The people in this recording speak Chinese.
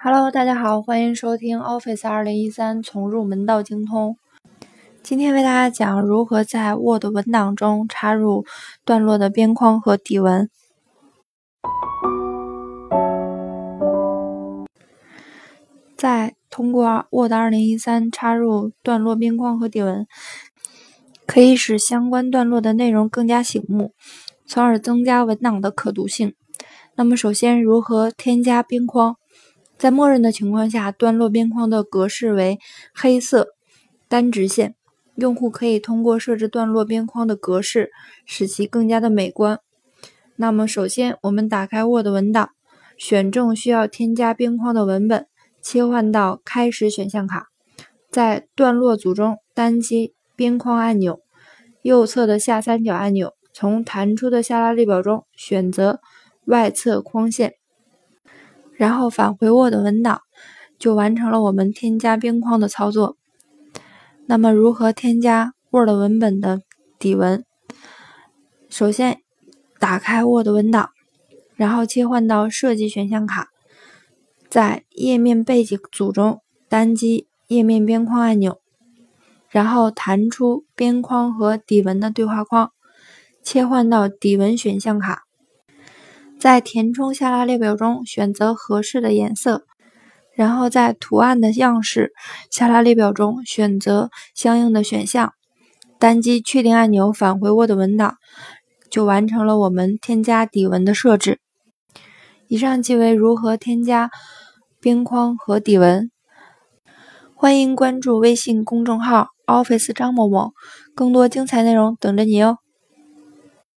Hello，大家好，欢迎收听 Office 二零一三从入门到精通。今天为大家讲如何在 Word 文档中插入段落的边框和底纹。在通过 Word 二零一三插入段落边框和底纹，可以使相关段落的内容更加醒目，从而增加文档的可读性。那么，首先如何添加边框？在默认的情况下，段落边框的格式为黑色单直线。用户可以通过设置段落边框的格式，使其更加的美观。那么，首先我们打开 Word 文档，选中需要添加边框的文本，切换到开始选项卡，在段落组中单击边框按钮，右侧的下三角按钮，从弹出的下拉列表中选择外侧框线。然后返回 Word 文档，就完成了我们添加边框的操作。那么，如何添加 Word 文本的底纹？首先，打开 Word 文档，然后切换到设计选项卡，在页面背景组中单击页面边框按钮，然后弹出边框和底纹的对话框，切换到底纹选项卡。在填充下拉列表中选择合适的颜色，然后在图案的样式下拉列表中选择相应的选项，单击确定按钮返回 Word 文档，就完成了我们添加底纹的设置。以上即为如何添加边框和底纹。欢迎关注微信公众号 Office 张某某，更多精彩内容等着你哦。